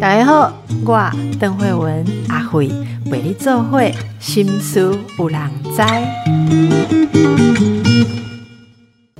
大家好，我邓慧文阿慧为你做会心思有人知。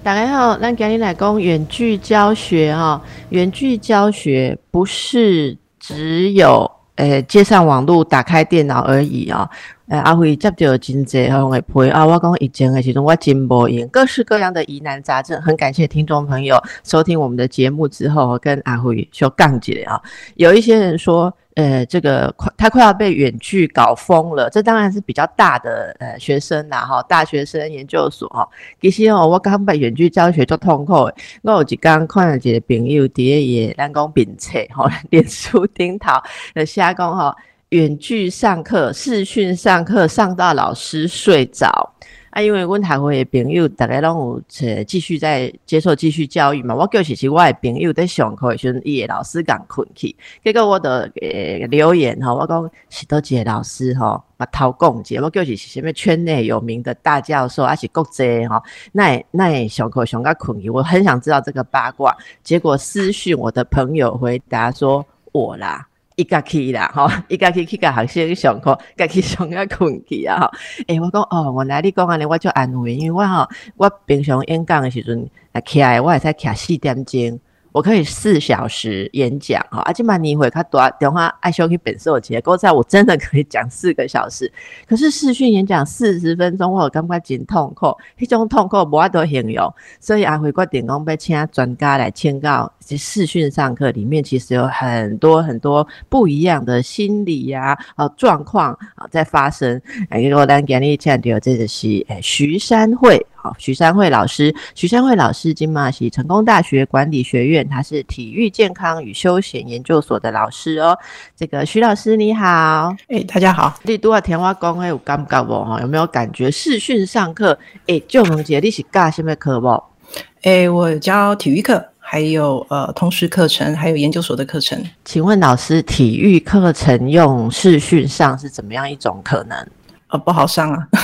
大家好，咱今日来讲远距教学哈，远距教学不是只有诶接上网络、打开电脑而已啊。诶，阿辉接到真济好嘅陪啊！我讲疫情嘅时阵，我真无闲，各式各样的疑难杂症。很感谢听众朋友收听我们的节目之后，跟阿辉说杠起来啊。有一些人说，呃，这个快他快要被远距搞疯了。这当然是比较大的呃学生啦，哈，大学生研究所哈。其实哦，我刚被远距教学做痛苦，我有一刚看了一个朋友伫也咱讲并且吼，脸书顶头呃瞎讲吼。远距上课、视讯上课，上到老师睡着啊！因为阮台湾的朋友大家拢有呃继续在接受继续教育嘛。我叫其实我的朋友在上课的时阵，伊的老师刚困去，结果我的呃留言吼，我讲是多个老师吼，把头讲者，我叫是什么圈内有名的大教授，还是国际吼，那那上课上到困去，我很想知道这个八卦。结果私讯我的朋友回答说我啦。一家去啦，吼，一家去去甲学生上课，家去上啊困去啊，吼。诶，我讲哦，我来你讲安尼，我就安慰，因为我吼，我平常演讲的时阵，啊，徛我会使徛四点钟。我可以四小时演讲哈，阿金曼你会他多电话爱修去本色节，刚才我真的可以讲四个小时，可是视讯演讲四十分钟，我感觉真痛苦，那种痛苦无法度形容，所以阿辉决定讲要请专家来请教，这视讯上课里面其实有很多很多不一样的心理呀啊状况啊在发生。哎，我咱今日请到这个是诶徐山慧。好，徐三慧老师，徐三慧老师，金马西成功大学管理学院，他是体育健康与休闲研究所的老师哦。这个徐老师你好，哎，大家好。你多少田花工哎有感觉不哈？有没有感觉视讯上课？哎，就能姐你是教什么课不？哎，我教体育课，还有呃通识课程，还有研究所的课程。请问老师，体育课程用视讯上是怎么样一种可能？呃，不好上啊。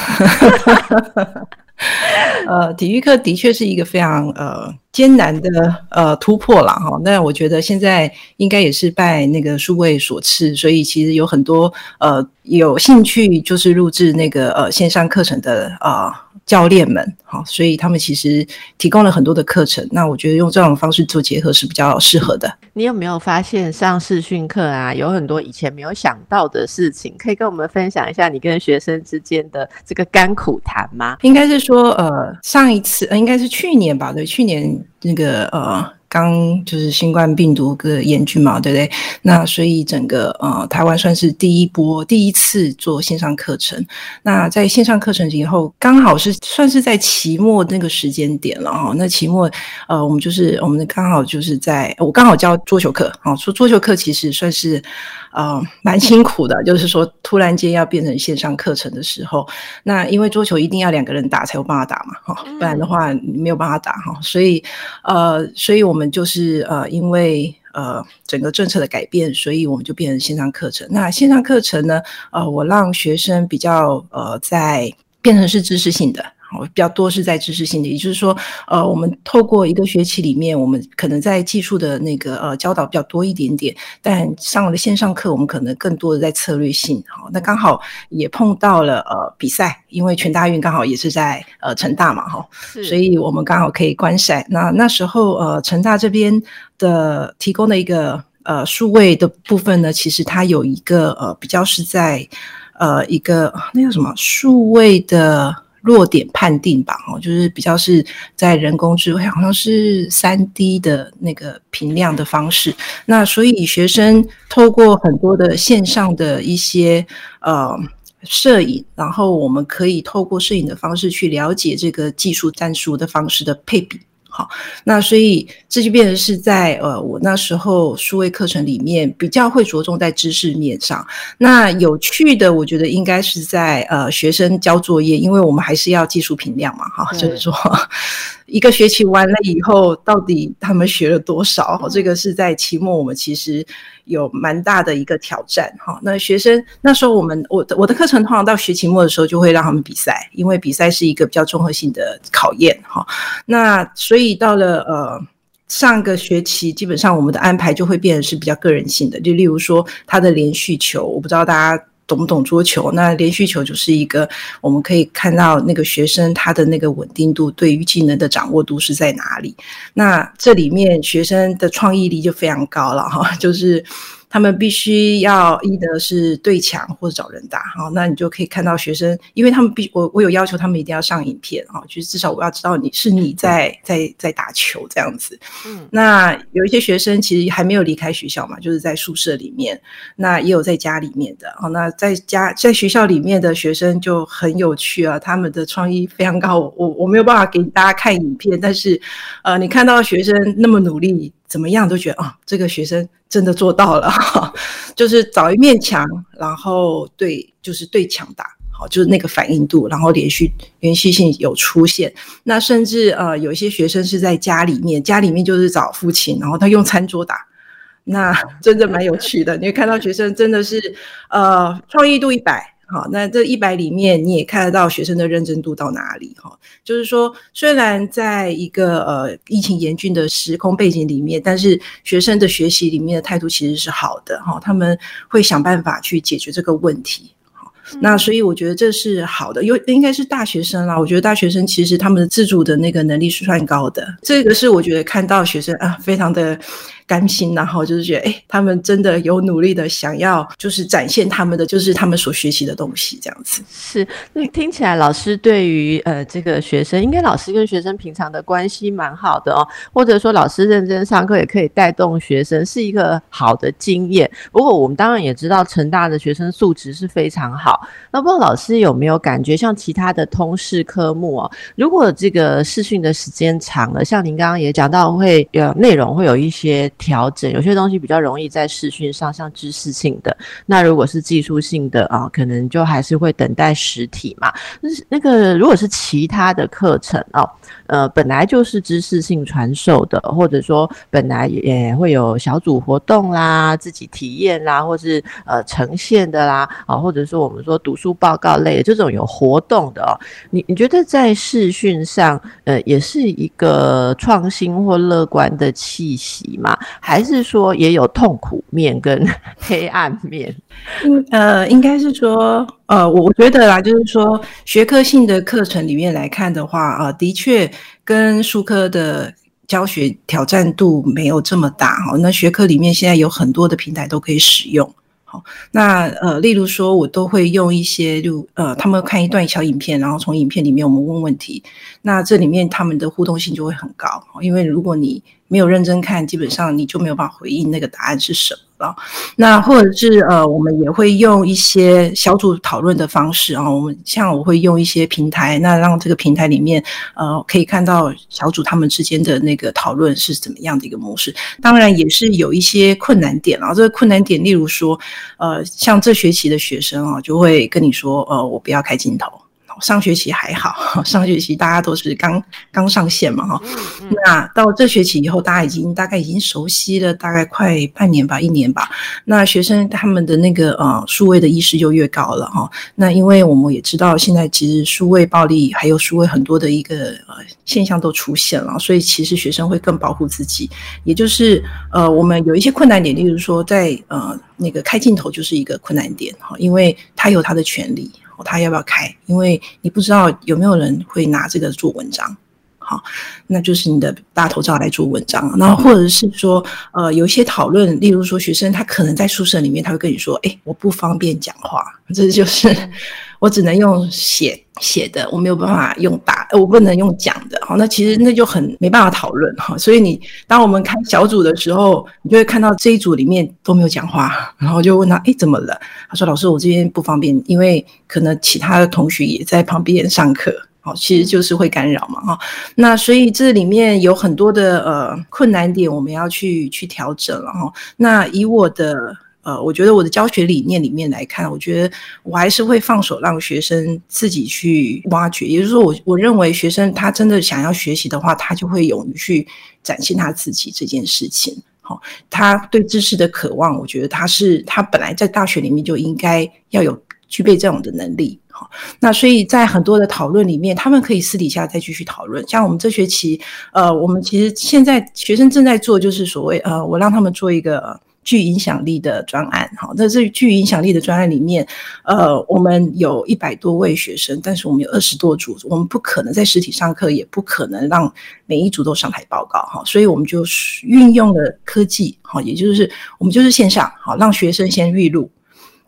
呃，体育课的确是一个非常呃艰难的呃突破了哈。那我觉得现在应该也是拜那个数位所赐，所以其实有很多呃有兴趣就是录制那个呃线上课程的啊。教练们，好，所以他们其实提供了很多的课程。那我觉得用这种方式做结合是比较适合的。你有没有发现上视讯课啊，有很多以前没有想到的事情，可以跟我们分享一下你跟学生之间的这个甘苦谈吗？应该是说，呃，上一次，呃，应该是去年吧？对，去年那个，呃。刚就是新冠病毒的严峻嘛，对不对？那所以整个呃台湾算是第一波第一次做线上课程。那在线上课程以后，刚好是算是在期末那个时间点了哈。那期末呃，我们就是我们刚好就是在我刚好教桌球课哦，说桌球课其实算是。呃，蛮辛苦的，就是说突然间要变成线上课程的时候，那因为桌球一定要两个人打才有办法打嘛，哈，不然的话没有办法打哈，所以呃，所以我们就是呃，因为呃整个政策的改变，所以我们就变成线上课程。那线上课程呢，呃，我让学生比较呃在变成是知识性的。哦，比较多是在知识性的，也就是说，呃，我们透过一个学期里面，我们可能在技术的那个呃教导比较多一点点，但上了线上课，我们可能更多的在策略性。好，那刚好也碰到了呃比赛，因为全大运刚好也是在呃成大嘛，哈，所以我们刚好可以观赛。那那时候呃成大这边的提供的一个呃数位的部分呢，其实它有一个呃比较是在呃一个那叫什么数位的。弱点判定吧，哦，就是比较是在人工智慧，好像是三 D 的那个评量的方式。那所以学生透过很多的线上的一些呃摄影，然后我们可以透过摄影的方式去了解这个技术战术的方式的配比。好，那所以这就变成是在呃，我那时候数位课程里面比较会着重在知识面上。那有趣的，我觉得应该是在呃学生交作业，因为我们还是要技术评量嘛，哈，就是说。一个学期完了以后，到底他们学了多少？这个是在期末，我们其实有蛮大的一个挑战。哈，那学生那时候，我们我的我的课程通常到学期末的时候，就会让他们比赛，因为比赛是一个比较综合性的考验。哈，那所以到了呃。上个学期基本上我们的安排就会变得是比较个人性的，就例如说他的连续球，我不知道大家。懂不懂桌球？那连续球就是一个我们可以看到那个学生他的那个稳定度，对于技能的掌握度是在哪里？那这里面学生的创意力就非常高了哈，就是。他们必须要一的是对墙或者找人打，好，那你就可以看到学生，因为他们必我我有要求他们一定要上影片，哈，就是至少我要知道你是你在在在打球这样子。嗯，那有一些学生其实还没有离开学校嘛，就是在宿舍里面，那也有在家里面的，好，那在家在学校里面的学生就很有趣啊，他们的创意非常高，我我没有办法给大家看影片，但是呃，你看到学生那么努力。怎么样都觉得啊，这个学生真的做到了，就是找一面墙，然后对，就是对墙打，好，就是那个反应度，然后连续连续性有出现。那甚至呃，有一些学生是在家里面，家里面就是找父亲，然后他用餐桌打，那真的蛮有趣的。你会看到学生真的是呃，创意度一百。好，那这一百里面你也看得到学生的认真度到哪里？哈，就是说，虽然在一个呃疫情严峻的时空背景里面，但是学生的学习里面的态度其实是好的，哈，他们会想办法去解决这个问题。好，那所以我觉得这是好的，有应该是大学生啦。我觉得大学生其实他们的自主的那个能力是算高的，这个是我觉得看到学生啊，非常的。甘心，然后就是觉得，哎，他们真的有努力的想要，就是展现他们的，就是他们所学习的东西，这样子。是，那听起来老师对于呃这个学生，应该老师跟学生平常的关系蛮好的哦，或者说老师认真上课也可以带动学生，是一个好的经验。不过我们当然也知道，成大的学生素质是非常好。那不知道老师有没有感觉，像其他的通识科目哦，如果这个试训的时间长了，像您刚刚也讲到，会有内容会有一些。调整有些东西比较容易在视讯上，像知识性的，那如果是技术性的啊，可能就还是会等待实体嘛。那那个如果是其他的课程哦，呃，本来就是知识性传授的，或者说本来也会有小组活动啦、自己体验啦，或是呃呈现的啦，啊，或者说我们说读书报告类这种有活动的哦，你你觉得在视讯上，呃，也是一个创新或乐观的气息嘛？还是说也有痛苦面跟 黑暗面？嗯呃，应该是说呃，我觉得啦，就是说学科性的课程里面来看的话啊，的确跟术科的教学挑战度没有这么大哈。那学科里面现在有很多的平台都可以使用。好，那呃，例如说，我都会用一些，就呃，他们看一段小影片，然后从影片里面我们问问题，那这里面他们的互动性就会很高，因为如果你没有认真看，基本上你就没有办法回应那个答案是什么了。那或者是呃，我们也会用一些小组讨论的方式啊。我们像我会用一些平台，那让这个平台里面呃，可以看到小组他们之间的那个讨论是怎么样的一个模式。当然也是有一些困难点啊。这个困难点，例如说呃，像这学期的学生啊，就会跟你说呃，我不要开镜头。上学期还好，上学期大家都是刚刚上线嘛，哈。那到这学期以后，大家已经大概已经熟悉了，大概快半年吧，一年吧。那学生他们的那个呃数位的意识就越高了，哈。那因为我们也知道，现在其实数位暴力还有数位很多的一个呃现象都出现了，所以其实学生会更保护自己。也就是呃，我们有一些困难点，例如说在呃那个开镜头就是一个困难点，哈，因为他有他的权利。他要不要开？因为你不知道有没有人会拿这个做文章，好，那就是你的大头照来做文章。那或者是说，呃，有一些讨论，例如说学生他可能在宿舍里面，他会跟你说：“哎，我不方便讲话。”这就是。我只能用写写的，我没有办法用打，我不能用讲的。好，那其实那就很没办法讨论哈。所以你当我们开小组的时候，你就会看到这一组里面都没有讲话，然后就问他，哎，怎么了？他说，老师，我这边不方便，因为可能其他的同学也在旁边上课。好，其实就是会干扰嘛，哈。那所以这里面有很多的呃困难点，我们要去去调整了哈。那以我的。呃，我觉得我的教学理念里面来看，我觉得我还是会放手让学生自己去挖掘。也就是说，我我认为学生他真的想要学习的话，他就会勇于去展现他自己这件事情。好，他对知识的渴望，我觉得他是他本来在大学里面就应该要有具备这种的能力。好，那所以在很多的讨论里面，他们可以私底下再继续讨论。像我们这学期，呃，我们其实现在学生正在做，就是所谓呃，我让他们做一个。具影响力的专案，好，那这具影响力的专案里面，呃，我们有一百多位学生，但是我们有二十多组，我们不可能在实体上课，也不可能让每一组都上台报告，哈，所以我们就运用了科技，哈，也就是我们就是线上，好，让学生先预录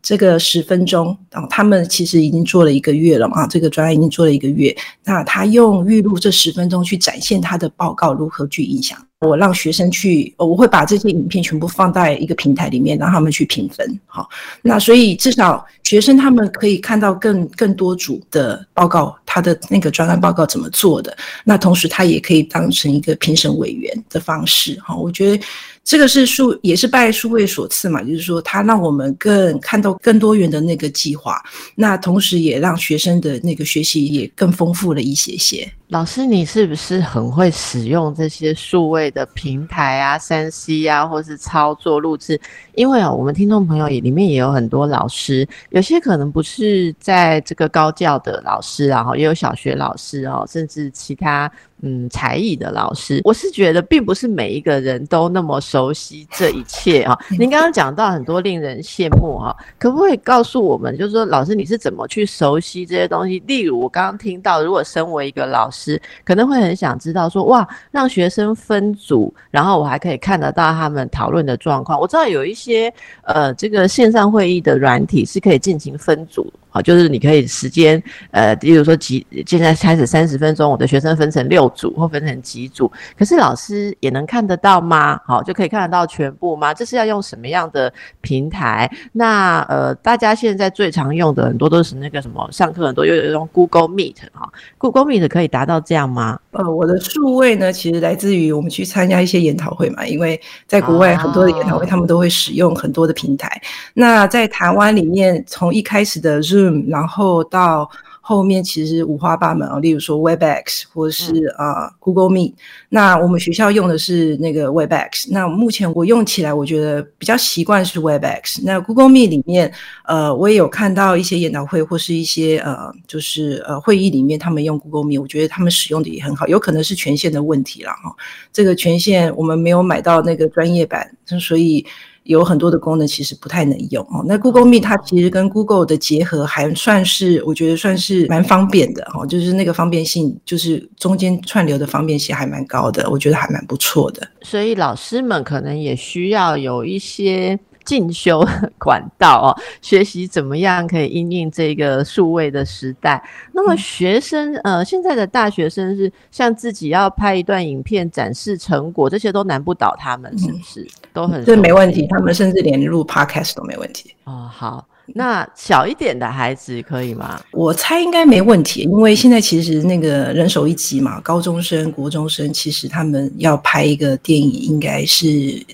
这个十分钟，啊，他们其实已经做了一个月了嘛，这个专案已经做了一个月，那他用预录这十分钟去展现他的报告如何具影响。我让学生去，我会把这些影片全部放在一个平台里面，让他们去评分。好，那所以至少学生他们可以看到更更多组的报告，他的那个专案报告怎么做的。那同时他也可以当成一个评审委员的方式。哈，我觉得这个是数也是拜数位所赐嘛，就是说他让我们更看到更多元的那个计划。那同时也让学生的那个学习也更丰富了一些些。老师，你是不是很会使用这些数位的平台啊、三 C 啊，或是操作录制？因为啊，我们听众朋友也里面也有很多老师，有些可能不是在这个高教的老师，然后也有小学老师哦，甚至其他。嗯，才艺的老师，我是觉得并不是每一个人都那么熟悉这一切啊。您刚刚讲到很多令人羡慕哈，可不可以告诉我们，就是说老师你是怎么去熟悉这些东西？例如我刚刚听到，如果身为一个老师，可能会很想知道说，哇，让学生分组，然后我还可以看得到他们讨论的状况。我知道有一些呃，这个线上会议的软体是可以进行分组。好，就是你可以时间，呃，例如说几，现在开始三十分钟，我的学生分成六组或分成几组，可是老师也能看得到吗？好，就可以看得到全部吗？这是要用什么样的平台？那呃，大家现在最常用的很多都是那个什么，上课很多又有用 Google Meet 哈，Google Meet 可以达到这样吗？呃，我的数位呢，其实来自于我们去参加一些研讨会嘛，因为在国外很多的研讨会，他们都会使用很多的平台。那在台湾里面，从一开始的 Zoom，然后到后面其实五花八门啊，例如说 Webex 或是啊 Google Meet。那我们学校用的是那个 Webex。那目前我用起来，我觉得比较习惯是 Webex。那 Google Meet 里面，呃，我也有看到一些研讨会或是一些呃，就是呃会议里面他们用 Google Meet，我觉得他们使用的也很好。有可能是权限的问题了哈，这个权限我们没有买到那个专业版，所以。有很多的功能其实不太能用哦。那 Google Meet 它其实跟 Google 的结合还算是，我觉得算是蛮方便的哦。就是那个方便性，就是中间串流的方便性还蛮高的，我觉得还蛮不错的。所以老师们可能也需要有一些。进修管道哦，学习怎么样可以应应这个数位的时代。那么学生呃，现在的大学生是像自己要拍一段影片展示成果，这些都难不倒他们，是不是？都很这没问题，他们甚至连录 podcast 都没问题。哦，好。那小一点的孩子可以吗？我猜应该没问题，因为现在其实那个人手一机嘛，高中生、国中生，其实他们要拍一个电影，应该是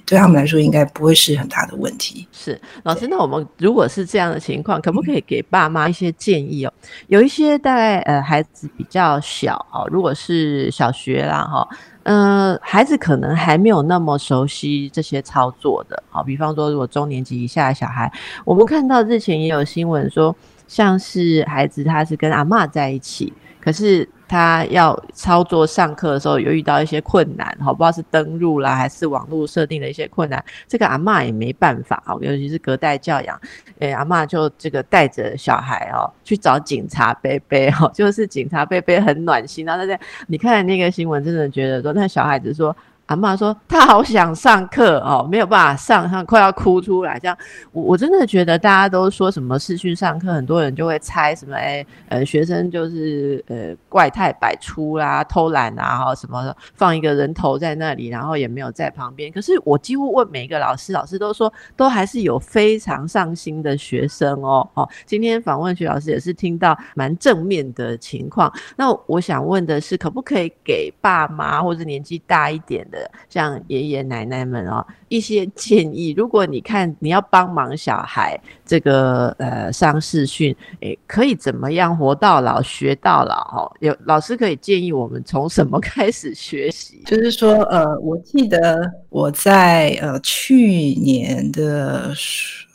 对他们来说应该不会是很大的问题。是老师，那我们如果是这样的情况，可不可以给爸妈一些建议哦？有一些大概呃孩子比较小哦，如果是小学啦哈。呃，孩子可能还没有那么熟悉这些操作的，好，比方说如果中年级以下的小孩，我们看到之前也有新闻说，像是孩子他是跟阿妈在一起，可是。他要操作上课的时候，有遇到一些困难，好，不知道是登录啦，还是网络设定的一些困难，这个阿妈也没办法，哦，尤其是隔代教养，诶，阿妈就这个带着小孩哦去找警察贝贝，哦，就是警察贝贝很暖心，然后在你看那个新闻，真的觉得说那小孩子说。阿妈说她好想上课哦，没有办法上，上快要哭出来。这样，我我真的觉得大家都说什么视讯上课，很多人就会猜什么，哎，呃，学生就是呃怪态百出啦，偷懒啊，哈，什么放一个人头在那里，然后也没有在旁边。可是我几乎问每一个老师，老师都说都还是有非常上心的学生哦。哦，今天访问徐老师也是听到蛮正面的情况。那我想问的是，可不可以给爸妈或者年纪大一点的？像爷爷奶奶们哦，一些建议。如果你看你要帮忙小孩这个呃上视讯，诶，可以怎么样活到老学到老？哦，有老师可以建议我们从什么 开始学习？就是说，呃，我记得我在呃去年的。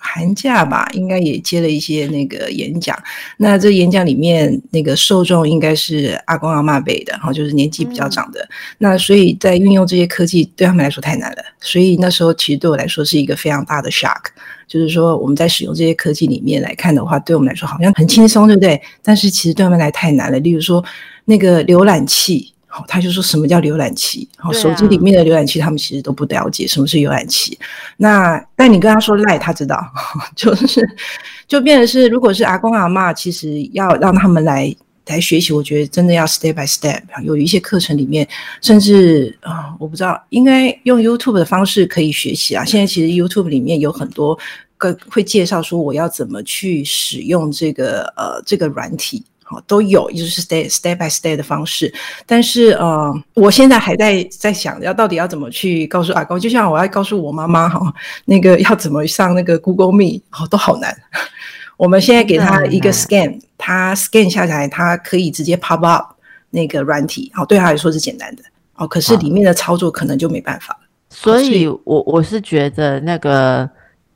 寒假吧，应该也接了一些那个演讲。那这演讲里面那个受众应该是阿公阿妈辈的，哈，就是年纪比较长的。那所以在运用这些科技对他们来说太难了，所以那时候其实对我来说是一个非常大的 shock。就是说我们在使用这些科技里面来看的话，对我们来说好像很轻松，对不对？但是其实对他们来太难了。例如说那个浏览器。好，他就说什么叫浏览器？好，手机里面的浏览器，他们其实都不了解什么是浏览器。那但你跟他说赖，他知道，就是就变成是，如果是阿公阿妈，其实要让他们来来学习，我觉得真的要 step by step。有一些课程里面，甚至啊，我不知道，应该用 YouTube 的方式可以学习啊。现在其实 YouTube 里面有很多个会介绍说我要怎么去使用这个呃这个软体。好，都有，就是 step step by step 的方式。但是，呃，我现在还在在想，要到底要怎么去告诉阿公？就像我要告诉我妈妈，哈，那个要怎么上那个 Google Meet，哦，都好难。我们现在给他一个 scan，他 scan 下来，他可以直接 pop up 那个软体，好，对他来说是简单的。哦，可是里面的操作可能就没办法所以我我是觉得那个。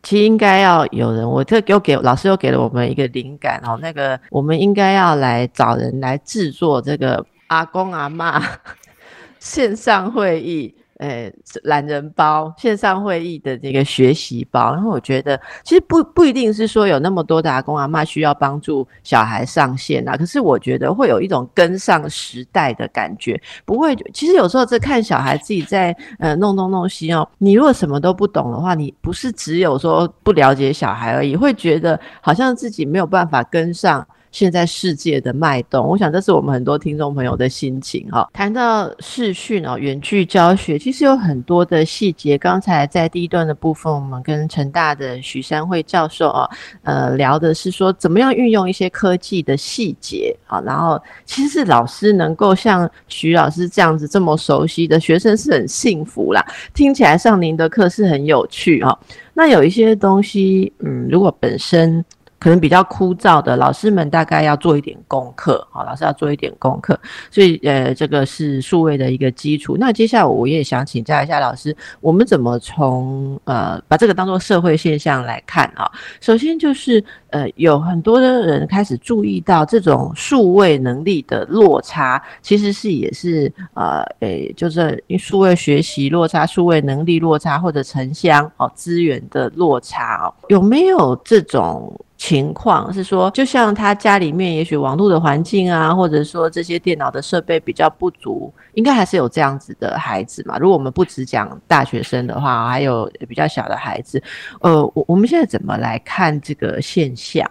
其实应该要有人，我这又给老师又给了我们一个灵感哦，那个我们应该要来找人来制作这个阿公阿妈 线上会议。诶，懒人包线上会议的这个学习包，然后我觉得其实不不一定是说有那么多的阿公阿妈需要帮助小孩上线啊，可是我觉得会有一种跟上时代的感觉，不会。其实有时候在看小孩自己在呃弄东弄西哦，你如果什么都不懂的话，你不是只有说不了解小孩而已，会觉得好像自己没有办法跟上。现在世界的脉动，我想这是我们很多听众朋友的心情哈。谈到视讯哦，远距教学，其实有很多的细节。刚才在第一段的部分，我们跟成大的许山慧教授啊，呃，聊的是说怎么样运用一些科技的细节啊。然后，其实是老师能够像徐老师这样子这么熟悉的学生是很幸福啦。听起来上您的课是很有趣哈。那有一些东西，嗯，如果本身。可能比较枯燥的老师们，大概要做一点功课，好，老师要做一点功课，所以呃，这个是数位的一个基础。那接下来我也想请教一下老师，我们怎么从呃把这个当做社会现象来看啊？首先就是呃，有很多的人开始注意到这种数位能力的落差，其实是也是呃诶，就是数位学习落差、数位能力落差或者城乡哦资源的落差哦，有没有这种？情况是说，就像他家里面也许网络的环境啊，或者说这些电脑的设备比较不足，应该还是有这样子的孩子嘛。如果我们不只讲大学生的话，还有比较小的孩子，呃，我我们现在怎么来看这个现象？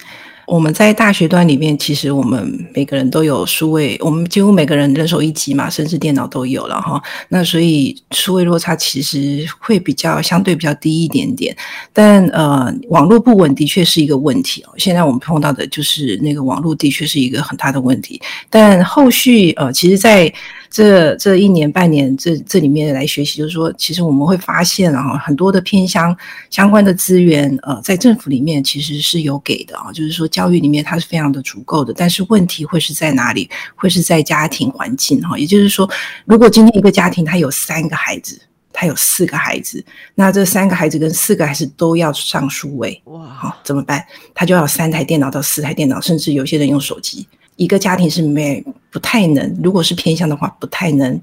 我们在大学端里面，其实我们每个人都有数位，我们几乎每个人人手一机嘛，甚至电脑都有了哈。那所以数位落差其实会比较相对比较低一点点，但呃，网络不稳的确是一个问题哦。现在我们碰到的就是那个网络的确是一个很大的问题，但后续呃，其实，在这这一年半年，这这里面来学习，就是说，其实我们会发现啊，很多的偏乡相关的资源，呃，在政府里面其实是有给的啊，就是说教育里面它是非常的足够的，但是问题会是在哪里？会是在家庭环境哈，也就是说，如果今天一个家庭他有三个孩子，他有四个孩子，那这三个孩子跟四个孩子都要上数位，哇，好怎么办？他就要三台电脑到四台电脑，甚至有些人用手机。一个家庭是没不太能，如果是偏向的话，不太能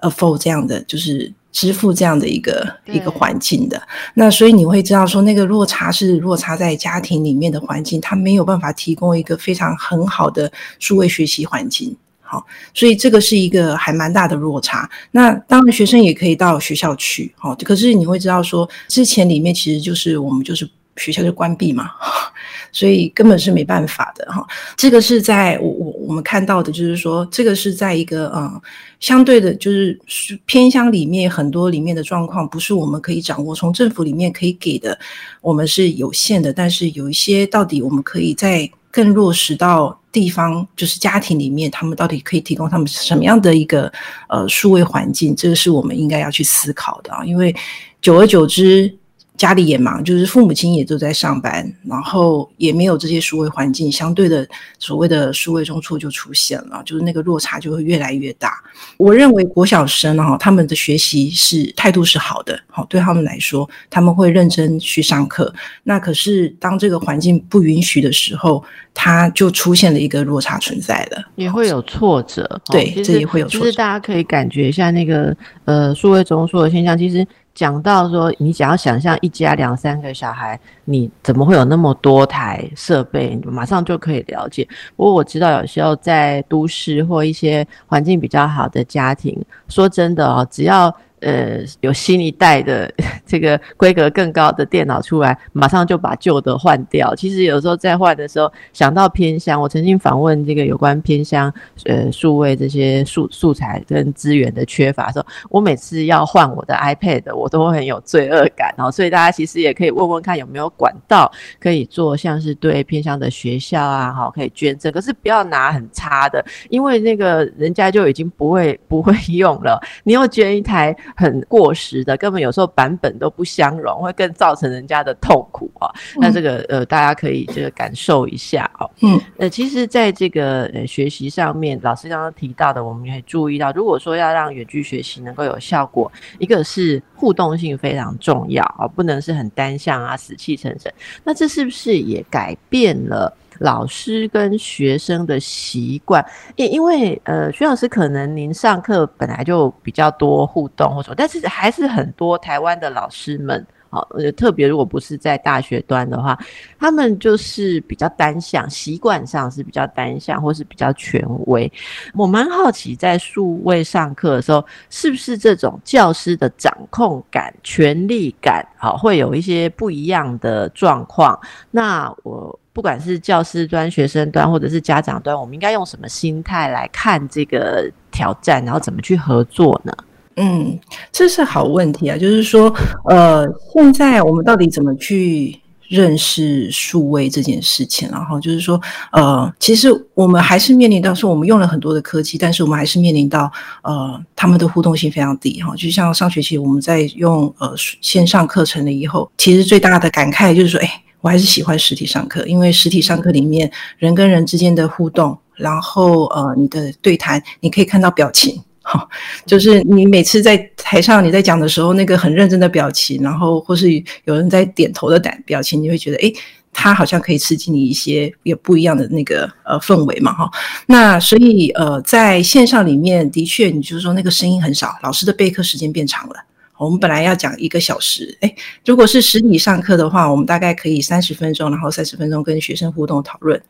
afford 这样的，就是支付这样的一个一个环境的。那所以你会知道说，那个落差是落差在家庭里面的环境，他没有办法提供一个非常很好的数位学习环境。好，所以这个是一个还蛮大的落差。那当然，学生也可以到学校去，好，可是你会知道说，之前里面其实就是我们就是。学校就关闭嘛，所以根本是没办法的哈。这个是在我我我们看到的，就是说这个是在一个嗯相对的，就是偏乡里面很多里面的状况，不是我们可以掌握，从政府里面可以给的，我们是有限的。但是有一些到底我们可以在更落实到地方，就是家庭里面，他们到底可以提供他们什么样的一个呃数位环境，这个是我们应该要去思考的啊。因为久而久之。家里也忙，就是父母亲也都在上班，然后也没有这些数位环境，相对的所谓的数位中辍就出现了，就是那个落差就会越来越大。我认为国小生哈，他们的学习是态度是好的，好对他们来说，他们会认真去上课。那可是当这个环境不允许的时候，他就出现了一个落差存在了，也会有挫折。对，这也会有挫折。就是大家可以感觉一下那个呃数位中辍的现象，其实。讲到说，你只要想象一家两三个小孩，你怎么会有那么多台设备？马上就可以了解。不过我知道有时候在都市或一些环境比较好的家庭，说真的哦，只要。呃，有新一代的 这个规格更高的电脑出来，马上就把旧的换掉。其实有时候在换的时候，想到偏乡，我曾经访问这个有关偏乡呃数位这些素素材跟资源的缺乏的时候，我每次要换我的 iPad，我都会很有罪恶感哦。所以大家其实也可以问问看有没有管道可以做，像是对偏乡的学校啊，哈，可以捐赠。可是不要拿很差的，因为那个人家就已经不会不会用了，你又捐一台。很过时的，根本有时候版本都不相容，会更造成人家的痛苦啊。那这个呃，大家可以这个感受一下哦。嗯，呃，其实在这个呃学习上面，老师刚刚提到的，我们也注意到，如果说要让远距学习能够有效果，一个是互动性非常重要啊，不能是很单向啊，死气沉沉。那这是不是也改变了？老师跟学生的习惯，因因为呃，徐老师可能您上课本来就比较多互动或者，但是还是很多台湾的老师们，好，特别如果不是在大学端的话，他们就是比较单向，习惯上是比较单向或是比较权威。我蛮好奇，在数位上课的时候，是不是这种教师的掌控感、权力感，好，会有一些不一样的状况？那我。不管是教师端、学生端，或者是家长端，我们应该用什么心态来看这个挑战，然后怎么去合作呢？嗯，这是好问题啊。就是说，呃，现在我们到底怎么去认识数位这件事情？然后就是说，呃，其实我们还是面临到说，我们用了很多的科技，但是我们还是面临到，呃，他们的互动性非常低哈。就像上学期我们在用呃线上课程了以后，其实最大的感慨就是说，哎。我还是喜欢实体上课，因为实体上课里面人跟人之间的互动，然后呃，你的对谈，你可以看到表情，哈，就是你每次在台上你在讲的时候，那个很认真的表情，然后或是有人在点头的胆表情，你会觉得，诶，他好像可以刺激你一些也不一样的那个呃氛围嘛，哈。那所以呃，在线上里面，的确，你就是说那个声音很少，老师的备课时间变长了。我们本来要讲一个小时，哎，如果是实体上课的话，我们大概可以三十分钟，然后三十分钟跟学生互动讨论，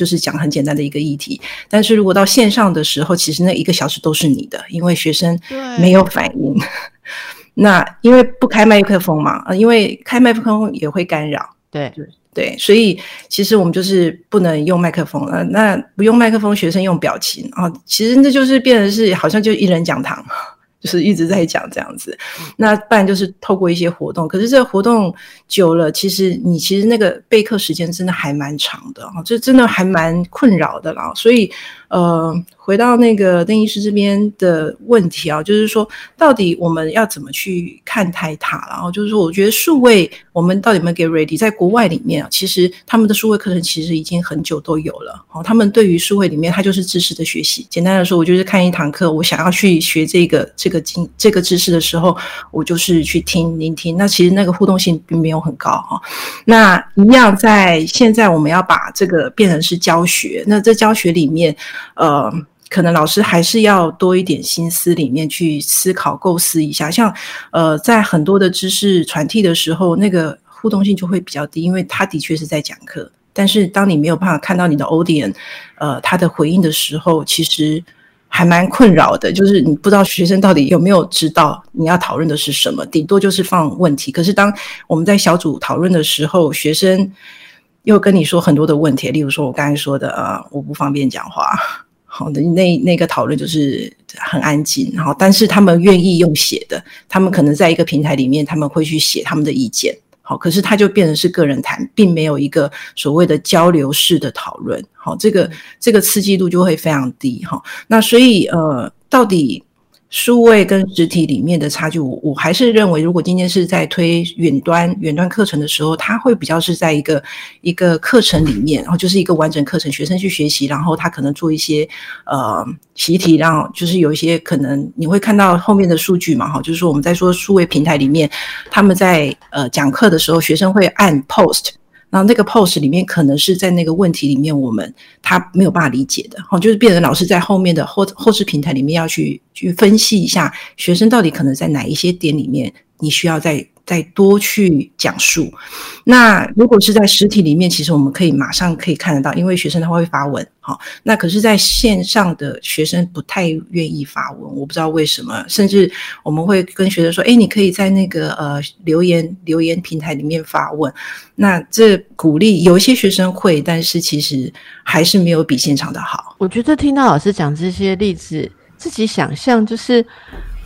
就是讲很简单的一个议题。但是如果到线上的时候，其实那一个小时都是你的，因为学生没有反应。那因为不开麦克风嘛，啊，因为开麦克风也会干扰。对对对，所以其实我们就是不能用麦克风呃，那不用麦克风，学生用表情啊，其实那就是变成是好像就一人讲堂。就是一直在讲这样子，那不然就是透过一些活动，可是这个活动久了，其实你其实那个备课时间真的还蛮长的啊，这真的还蛮困扰的啦，所以呃。回到那个邓医师这边的问题啊，就是说，到底我们要怎么去看台塔？然后就是说，我觉得数位我们到底有没有 get ready？在国外里面啊，其实他们的数位课程其实已经很久都有了。哦，他们对于数位里面，它就是知识的学习。简单的说，我就是看一堂课，我想要去学这个这个经这个知识的时候，我就是去听聆听。那其实那个互动性并没有很高哈。那一样在现在，我们要把这个变成是教学。那在教学里面，呃。可能老师还是要多一点心思，里面去思考、构思一下。像，呃，在很多的知识传递的时候，那个互动性就会比较低，因为他的确是在讲课。但是，当你没有办法看到你的 audience，呃，他的回应的时候，其实还蛮困扰的。就是你不知道学生到底有没有知道你要讨论的是什么，顶多就是放问题。可是，当我们在小组讨论的时候，学生又跟你说很多的问题，例如说我刚才说的，呃，我不方便讲话。好的，那那个讨论就是很安静，然后但是他们愿意用写的，他们可能在一个平台里面，他们会去写他们的意见。好，可是他就变成是个人谈，并没有一个所谓的交流式的讨论。好，这个这个刺激度就会非常低。哈，那所以呃，到底数位跟实体里面的差距，我我还是认为，如果今天是在推远端远端课程的时候，它会比较是在一个一个课程里面，然后就是一个完整课程，学生去学习，然后他可能做一些呃习题，让就是有一些可能你会看到后面的数据嘛，哈，就是说我们在说数位平台里面，他们在呃讲课的时候，学生会按 post。然后那个 pose 里面可能是在那个问题里面，我们他没有办法理解的，哦，就是变成老师在后面的后后视平台里面要去去分析一下学生到底可能在哪一些点里面，你需要在。再多去讲述，那如果是在实体里面，其实我们可以马上可以看得到，因为学生他会发文，好，那可是在线上的学生不太愿意发文，我不知道为什么，甚至我们会跟学生说，哎，你可以在那个呃留言留言平台里面发问，那这鼓励有一些学生会，但是其实还是没有比现场的好。我觉得听到老师讲这些例子，自己想象就是，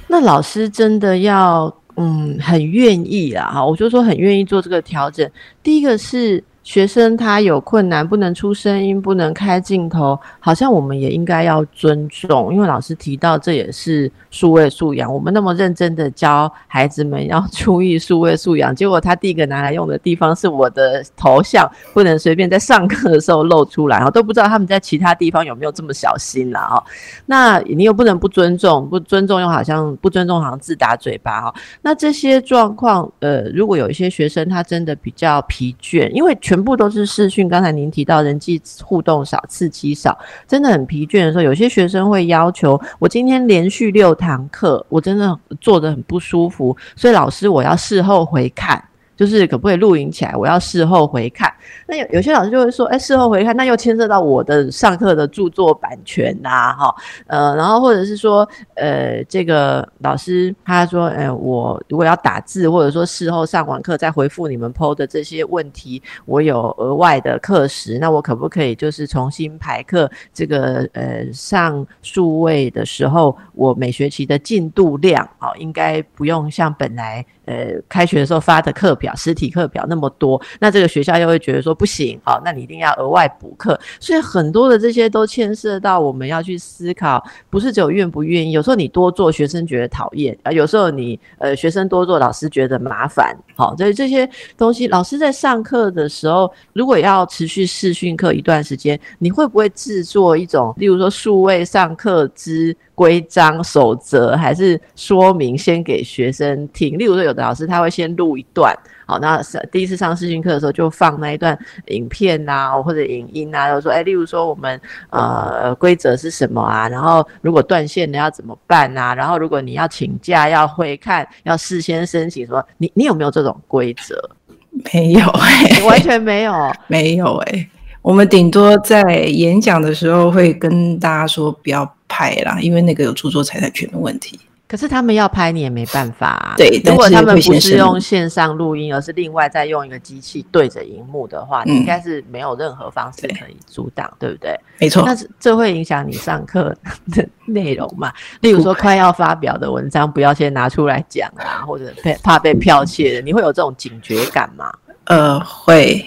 那老师真的要。嗯，很愿意啦，哈，我就说很愿意做这个调整。第一个是。学生他有困难，不能出声音，不能开镜头，好像我们也应该要尊重，因为老师提到这也是数位素养。我们那么认真的教孩子们要 注意数位素养，结果他第一个拿来用的地方是我的头像，不能随便在上课的时候露出来，哈，都不知道他们在其他地方有没有这么小心了，哈。那你又不能不尊重，不尊重又好像不尊重，好像自打嘴巴，哦。那这些状况，呃，如果有一些学生他真的比较疲倦，因为全。全部都是视讯。刚才您提到人际互动少、刺激少，真的很疲倦的时候，有些学生会要求我今天连续六堂课，我真的坐得很不舒服，所以老师我要事后回看。就是可不可以录影起来？我要事后回看。那有有些老师就会说，哎，事后回看，那又牵涉到我的上课的著作版权呐，哈，呃，然后或者是说，呃，这个老师他说，哎，我如果要打字，或者说事后上完课再回复你们 PO 的这些问题，我有额外的课时，那我可不可以就是重新排课？这个呃，上数位的时候，我每学期的进度量，好，应该不用像本来。呃，开学的时候发的课表，实体课表那么多，那这个学校又会觉得说不行，好，那你一定要额外补课，所以很多的这些都牵涉到我们要去思考，不是只有愿不愿意，有时候你多做，学生觉得讨厌啊，有时候你呃学生多做，老师觉得麻烦，好，所以这些东西，老师在上课的时候，如果要持续试训课一段时间，你会不会制作一种，例如说数位上课之规章守则，还是说明先给学生听，例如说有的。老师他会先录一段，好，那是第一次上视讯课的时候就放那一段影片啊，或者影音啊，就说，哎，例如说我们呃规则是什么啊？然后如果断线了要怎么办啊？然后如果你要请假要会看，要事先申请，什么你你有没有这种规则？没有，完全没有，没有哎，我们顶多在演讲的时候会跟大家说不要拍啦，因为那个有著作财产权的问题。可是他们要拍你也没办法。对，如果他们不是用线上录音，而是另外再用一个机器对着荧幕的话，应该是没有任何方式可以阻挡，对不对？没错。那这会影响你上课的内容嘛？例如说，快要发表的文章，不要先拿出来讲啊，或者被怕被剽窃的，你会有这种警觉感吗？呃，会。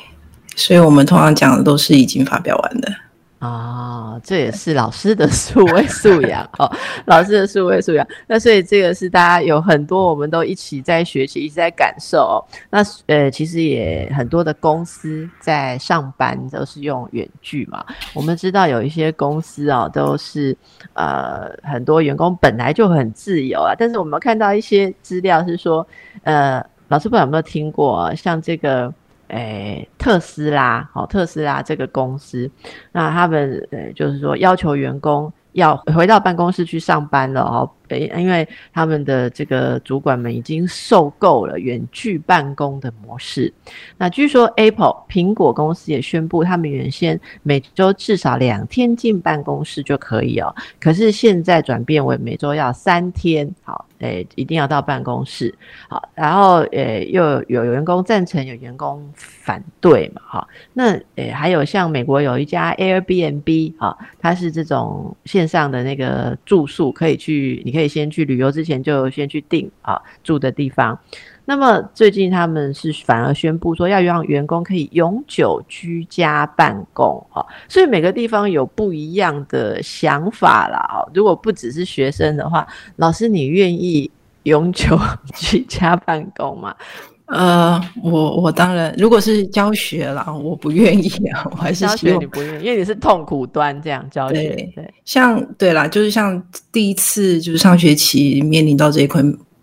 所以我们通常讲的都是已经发表完的。啊，这也是老师的数位素养哦，老师的数位素养。那所以这个是大家有很多，我们都一起在学习，一直在感受。那呃，其实也很多的公司在上班都是用远距嘛。我们知道有一些公司哦，都是呃很多员工本来就很自由啊，但是我们看到一些资料是说，呃，老师不知道有没有听过，像这个。诶，特斯拉，好，特斯拉这个公司，那他们呃，就是说要求员工要回到办公室去上班了，哦。诶，因为他们的这个主管们已经受够了远距办公的模式。那据说 Apple 苹果公司也宣布，他们原先每周至少两天进办公室就可以哦，可是现在转变为每周要三天。好，诶，一定要到办公室。好，然后诶，又有员工赞成，有员工反对嘛？哈，那诶，还有像美国有一家 Airbnb 啊，它是这种线上的那个住宿，可以去你。可以先去旅游之前就先去订啊住的地方，那么最近他们是反而宣布说要让员工可以永久居家办公啊，所以每个地方有不一样的想法啦。如果不只是学生的话，老师你愿意永久 居家办公吗？呃，我我当然，如果是教学了，我不愿意啊，我还是教学你不愿意，因为你是痛苦端这样教学。对，像对啦，就是像第一次就是上学期面临到这一块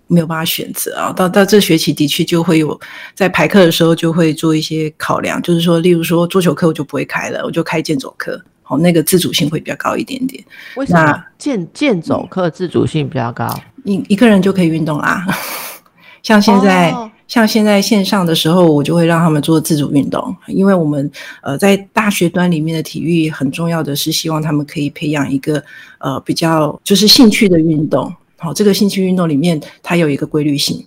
没有办法选择啊，到到这学期的确就会有在排课的时候就会做一些考量，就是说，例如说桌球课我就不会开了，我就开健走课，好，那个自主性会比较高一点点。为什么健健走课自主性比较高？一一个人就可以运动啦，像现在。像现在线上的时候，我就会让他们做自主运动，因为我们呃在大学端里面的体育很重要的是希望他们可以培养一个呃比较就是兴趣的运动，好，这个兴趣运动里面它有一个规律性，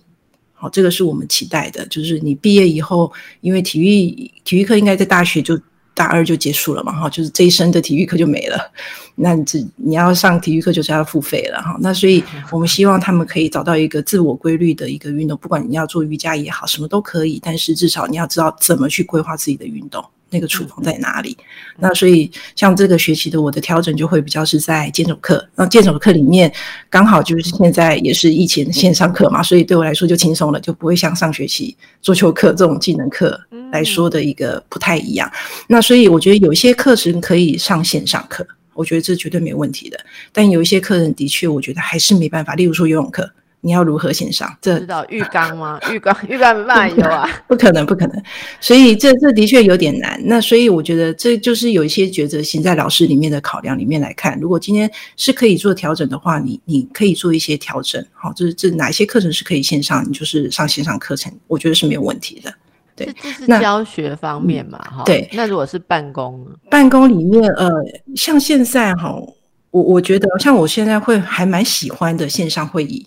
好，这个是我们期待的，就是你毕业以后，因为体育体育课应该在大学就。大二就结束了嘛，哈，就是这一生的体育课就没了。那你只你要上体育课就是要付费了，哈。那所以我们希望他们可以找到一个自我规律的一个运动，不管你要做瑜伽也好，什么都可以。但是至少你要知道怎么去规划自己的运动，那个处方在哪里。那所以像这个学期的我的调整就会比较是在健走课。那健走课里面刚好就是现在也是疫情线上课嘛，所以对我来说就轻松了，就不会像上学期桌球课这种技能课。来说的一个不太一样，那所以我觉得有一些课程可以上线上课，我觉得这绝对没有问题的。但有一些课程的确，我觉得还是没办法。例如说游泳课，你要如何线上？这知道浴缸吗？浴缸 浴缸没办法游啊，不可能不可能。所以这这的确有点难。那所以我觉得这就是有一些抉择性在老师里面的考量里面来看。如果今天是可以做调整的话，你你可以做一些调整。好，这是这哪一些课程是可以线上？你就是上线上课程，我觉得是没有问题的。对这是教学方面嘛？哈，对。那如果是办公呢？办公里面，呃，像现在哈，我我觉得像我现在会还蛮喜欢的线上会议，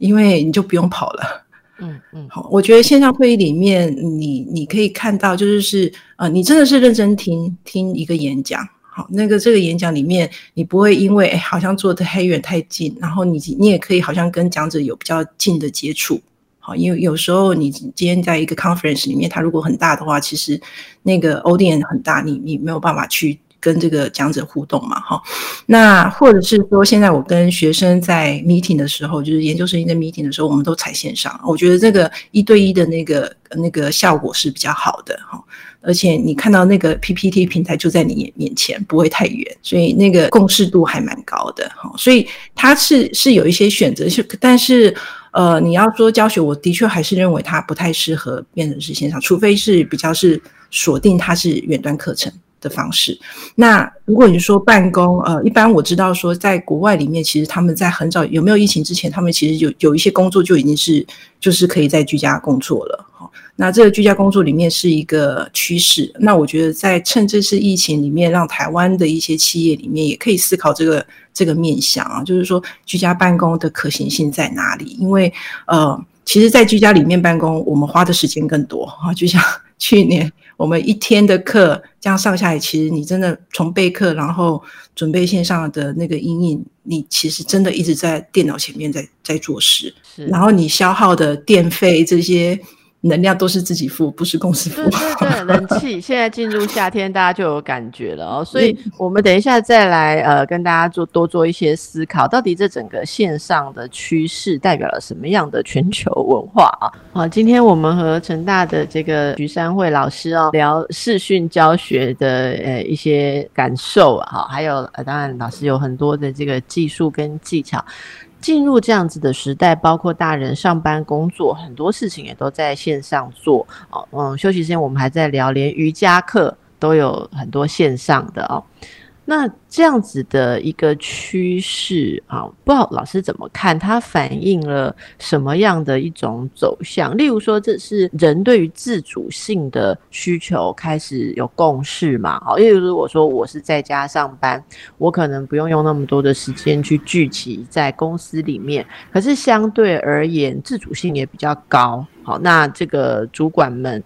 因为你就不用跑了。嗯嗯。好，我觉得线上会议里面，你你可以看到，就是是呃，你真的是认真听听一个演讲。好，那个这个演讲里面，你不会因为好像坐的太远太近，然后你你也可以好像跟讲者有比较近的接触。好，因为有时候你今天在一个 conference 里面，它如果很大的话，其实那个 audience 很大，你你没有办法去跟这个讲者互动嘛，哈。那或者是说，现在我跟学生在 meeting 的时候，就是研究生在 meeting 的时候，我们都采线上，我觉得这个一对一的那个那个效果是比较好的，哈。而且你看到那个 PPT 平台就在你面前，不会太远，所以那个共识度还蛮高的，哈。所以它是是有一些选择，是但是。呃，你要说教学，我的确还是认为它不太适合变成是线上，除非是比较是锁定它是远端课程的方式。那如果你说办公，呃，一般我知道说在国外里面，其实他们在很早有没有疫情之前，他们其实有有一些工作就已经是就是可以在居家工作了。哈，那这个居家工作里面是一个趋势。那我觉得在趁这次疫情里面，让台湾的一些企业里面也可以思考这个。这个面向啊，就是说居家办公的可行性在哪里？因为呃，其实，在居家里面办公，我们花的时间更多啊。就像 去年我们一天的课这样上下来，其实你真的从备课，然后准备线上的那个阴影，你其实真的一直在电脑前面在在做事，然后你消耗的电费这些。能量都是自己付，不是公司付。对对对，冷气现在进入夏天，大家就有感觉了哦。所以，我们等一下再来呃，跟大家做多做一些思考，到底这整个线上的趋势代表了什么样的全球文化啊？好，今天我们和成大的这个徐山慧老师哦聊视讯教学的呃一些感受啊，还有呃，当然老师有很多的这个技术跟技巧。进入这样子的时代，包括大人上班工作，很多事情也都在线上做哦。嗯，休息时间我们还在聊，连瑜伽课都有很多线上的哦。那这样子的一个趋势啊，不知道老师怎么看？它反映了什么样的一种走向？例如说，这是人对于自主性的需求开始有共识嘛？好，例如如果说我是在家上班，我可能不用用那么多的时间去聚集在公司里面，可是相对而言，自主性也比较高。好，那这个主管们。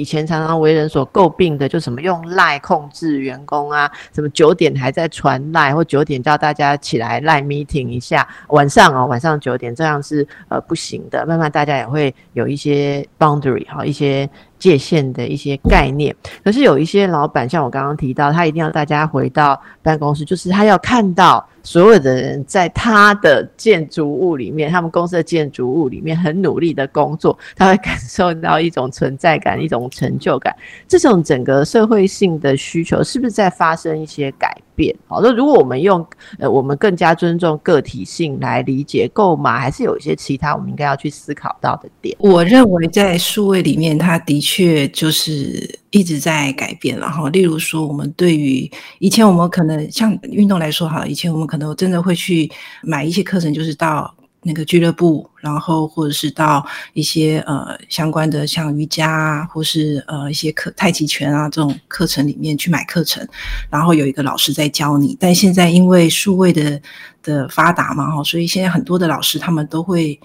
以前常常为人所诟病的，就什么用赖控制员工啊，什么九点还在传赖，或九点叫大家起来赖 meeting 一下，晚上哦，晚上九点这样是呃不行的。慢慢大家也会有一些 boundary 哈，一些。界限的一些概念，可是有一些老板，像我刚刚提到，他一定要大家回到办公室，就是他要看到所有的人在他的建筑物里面，他们公司的建筑物里面很努力的工作，他会感受到一种存在感，一种成就感。这种整个社会性的需求是不是在发生一些改变？好，那如果我们用呃，我们更加尊重个体性来理解购买，还是有一些其他我们应该要去思考到的点？我认为在数位里面，它的确就是一直在改变，然后例如说，我们对于以前我们可能像运动来说哈，以前我们可能真的会去买一些课程，就是到那个俱乐部，然后或者是到一些呃相关的像瑜伽啊，或是呃一些课太极拳啊这种课程里面去买课程，然后有一个老师在教你。但现在因为数位的的发达嘛哈，所以现在很多的老师他们都会。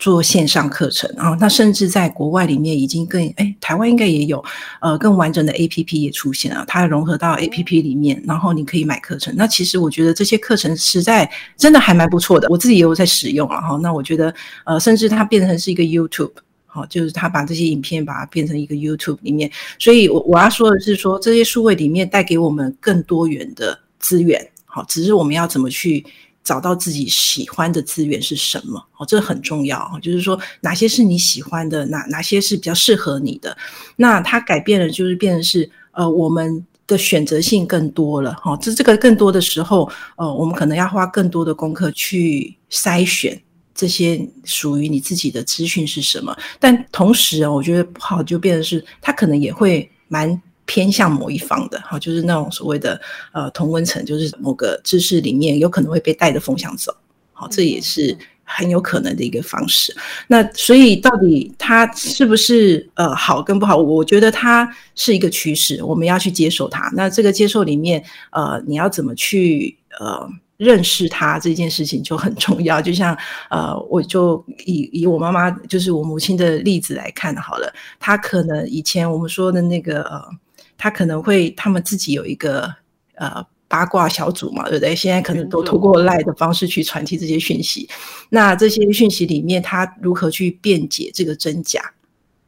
做线上课程啊，那甚至在国外里面已经更哎，台湾应该也有，呃，更完整的 A P P 也出现了，它融合到 A P P 里面，然后你可以买课程。那其实我觉得这些课程实在真的还蛮不错的，我自己也有在使用啊。哈，那我觉得呃，甚至它变成是一个 YouTube，好，就是它把这些影片把它变成一个 YouTube 里面。所以，我我要说的是说，这些数位里面带给我们更多元的资源，好，只是我们要怎么去。找到自己喜欢的资源是什么？哦，这很重要哦。就是说，哪些是你喜欢的，哪哪些是比较适合你的？那它改变了，就是变成是呃，我们的选择性更多了。哈，这这个更多的时候，呃，我们可能要花更多的功课去筛选这些属于你自己的资讯是什么。但同时啊，我觉得不好就变成是，它可能也会蛮。偏向某一方的哈，就是那种所谓的呃同温层，就是某个知识里面有可能会被带着风向走，好，这也是很有可能的一个方式。那所以到底它是不是呃好跟不好？我觉得它是一个趋势，我们要去接受它。那这个接受里面，呃，你要怎么去呃认识它这件事情就很重要。就像呃，我就以以我妈妈就是我母亲的例子来看好了，她可能以前我们说的那个呃。他可能会，他们自己有一个呃八卦小组嘛，对不对？现在可能都通过赖的方式去传递这些讯息。那这些讯息里面，他如何去辩解这个真假？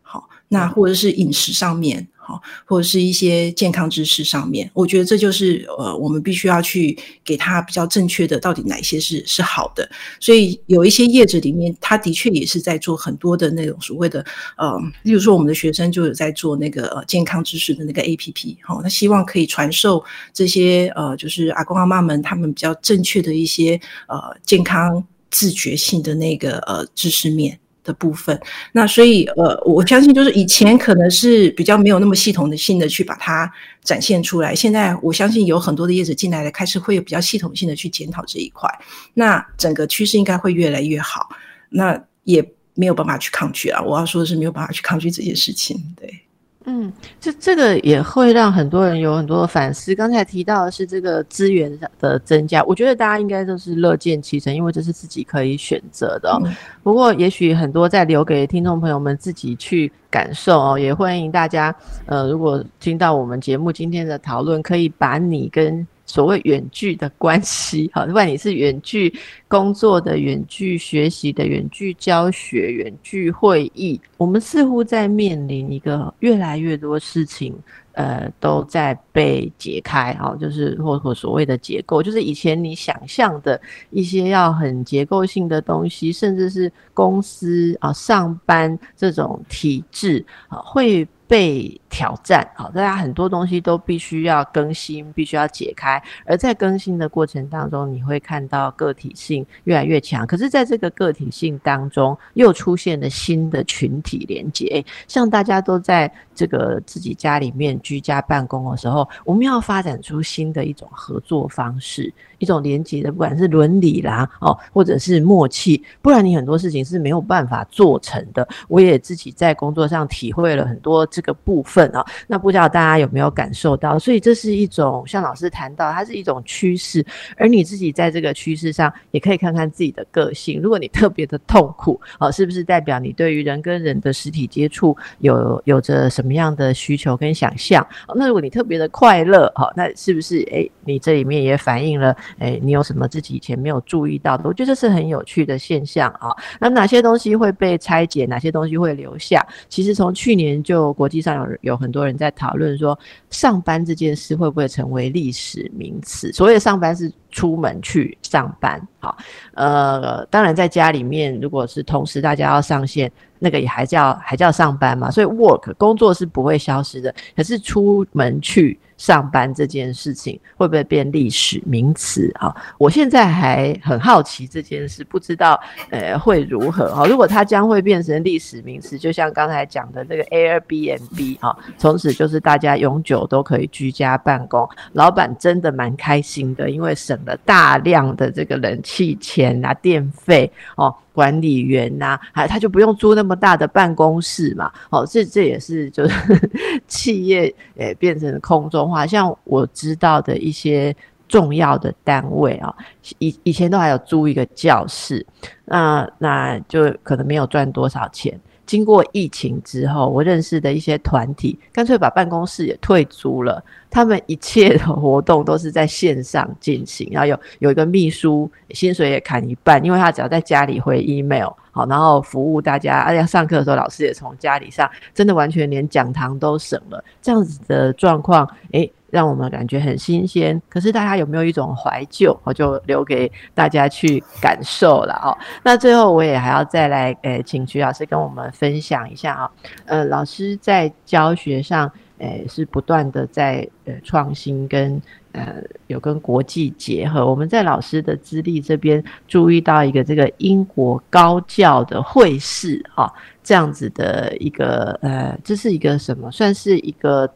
好，那或者是饮食上面。好，或者是一些健康知识上面，我觉得这就是呃，我们必须要去给他比较正确的，到底哪些是是好的。所以有一些业者里面，他的确也是在做很多的那种所谓的呃，例如说我们的学生就有在做那个呃健康知识的那个 A P P，好，他希望可以传授这些呃，就是阿公阿妈们他们比较正确的一些呃健康自觉性的那个呃知识面。的部分，那所以呃，我相信就是以前可能是比较没有那么系统的性的去把它展现出来，现在我相信有很多的业者进来了，开始会有比较系统性的去检讨这一块，那整个趋势应该会越来越好，那也没有办法去抗拒啊，我要说的是没有办法去抗拒这件事情，对。嗯，这这个也会让很多人有很多的反思。刚才提到的是这个资源的增加，我觉得大家应该都是乐见其成，因为这是自己可以选择的。不过，也许很多在留给听众朋友们自己去感受哦。也欢迎大家，呃，如果听到我们节目今天的讨论，可以把你跟。所谓远距的关系，好，不管你是远距工作的、远距学习的、远距教学、远距会议，我们似乎在面临一个越来越多事情，呃，都在被解开，哈，就是或或所谓的结构，就是以前你想象的一些要很结构性的东西，甚至是公司啊上班这种体制啊会。被挑战，好，大家很多东西都必须要更新，必须要解开。而在更新的过程当中，你会看到个体性越来越强。可是，在这个个体性当中，又出现了新的群体连接。像大家都在这个自己家里面居家办公的时候，我们要发展出新的一种合作方式。一种连接的，不管是伦理啦，哦，或者是默契，不然你很多事情是没有办法做成的。我也自己在工作上体会了很多这个部分那不知道大家有没有感受到？所以这是一种像老师谈到，它是一种趋势，而你自己在这个趋势上也可以看看自己的个性。如果你特别的痛苦，哦，是不是代表你对于人跟人的实体接触有有着什么样的需求跟想象？那如果你特别的快乐，好，那是不是诶，你这里面也反映了诶，你有什么自己以前没有注意到的？我觉得这是很有趣的现象啊。那哪些东西会被拆解，哪些东西会留下？其实从去年就国际上有有有很多人在讨论说，上班这件事会不会成为历史名词？所谓的上班是出门去上班，好，呃，当然在家里面，如果是同时大家要上线。那个也还叫还叫上班嘛，所以 work 工作是不会消失的。可是出门去上班这件事情会不会变历史名词啊？我现在还很好奇这件事，不知道呃会如何啊？如果它将会变成历史名词，就像刚才讲的这个 Airbnb 啊，从此就是大家永久都可以居家办公，老板真的蛮开心的，因为省了大量的这个冷气钱啊、电费哦。管理员呐，还他就不用租那么大的办公室嘛。哦，这这也是就是 企业诶变成空中化。像我知道的一些重要的单位啊，以以前都还有租一个教室，那那就可能没有赚多少钱。经过疫情之后，我认识的一些团体干脆把办公室也退租了，他们一切的活动都是在线上进行，然后有有一个秘书，薪水也砍一半，因为他只要在家里回 email，好，然后服务大家，而且上课的时候老师也从家里上，真的完全连讲堂都省了，这样子的状况，诶。让我们感觉很新鲜，可是大家有没有一种怀旧？我就留给大家去感受了哦。那最后我也还要再来，诶，请徐老师跟我们分享一下啊。呃，老师在教学上，诶，是不断的在呃创新跟呃有跟国际结合。我们在老师的资历这边注意到一个这个英国高教的会士啊，这样子的一个呃，这是一个什么？算是一个。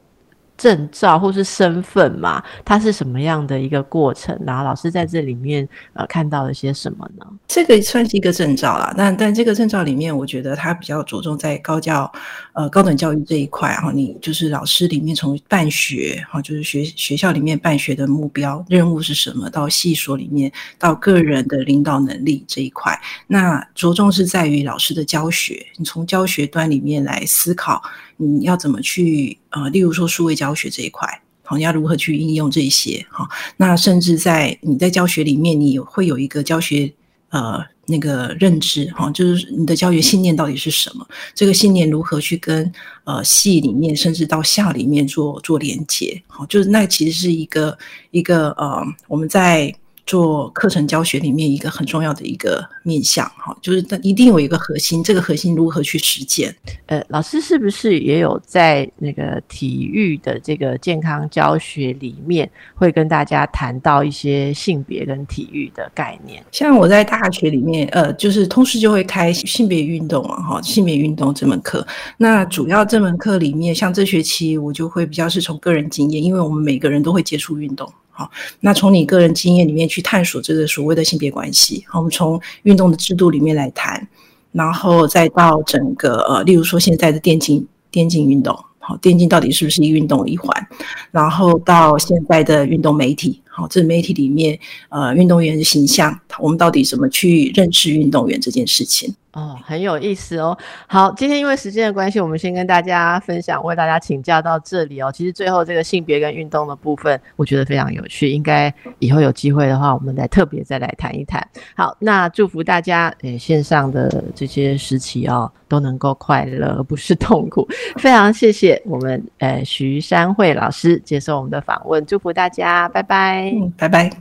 证照或是身份嘛，它是什么样的一个过程？然后老师在这里面呃看到了些什么呢？这个算是一个证照啦，但但这个证照里面，我觉得它比较着重在高教呃高等教育这一块哈。你就是老师里面从办学哈，就是学学校里面办学的目标任务是什么，到系所里面到个人的领导能力这一块，那着重是在于老师的教学，你从教学端里面来思考。你要怎么去呃，例如说数位教学这一块，好，要如何去应用这些哈？那甚至在你在教学里面，你会有一个教学呃那个认知哈，就是你的教学信念到底是什么？这个信念如何去跟呃系里面，甚至到校里面做做连接？好，就是那其实是一个一个呃，我们在。做课程教学里面一个很重要的一个面向，哈，就是它一定有一个核心，这个核心如何去实践？呃，老师是不是也有在那个体育的这个健康教学里面，会跟大家谈到一些性别跟体育的概念？像我在大学里面，呃，就是通识就会开性别运动啊，哈，性别运动这门课。那主要这门课里面，像这学期我就会比较是从个人经验，因为我们每个人都会接触运动。好，那从你个人经验里面去探索这个所谓的性别关系。好，我们从运动的制度里面来谈，然后再到整个呃，例如说现在的电竞电竞运动，好，电竞到底是不是一运动一环？然后到现在的运动媒体，好，这媒体里面呃，运动员的形象，我们到底怎么去认识运动员这件事情？哦，很有意思哦。好，今天因为时间的关系，我们先跟大家分享，为大家请教到这里哦。其实最后这个性别跟运动的部分，我觉得非常有趣，应该以后有机会的话，我们来特别再来谈一谈。好，那祝福大家，诶，线上的这些时期哦，都能够快乐而不是痛苦。非常谢谢我们，呃，徐山慧老师接受我们的访问，祝福大家，拜拜嗯，拜拜。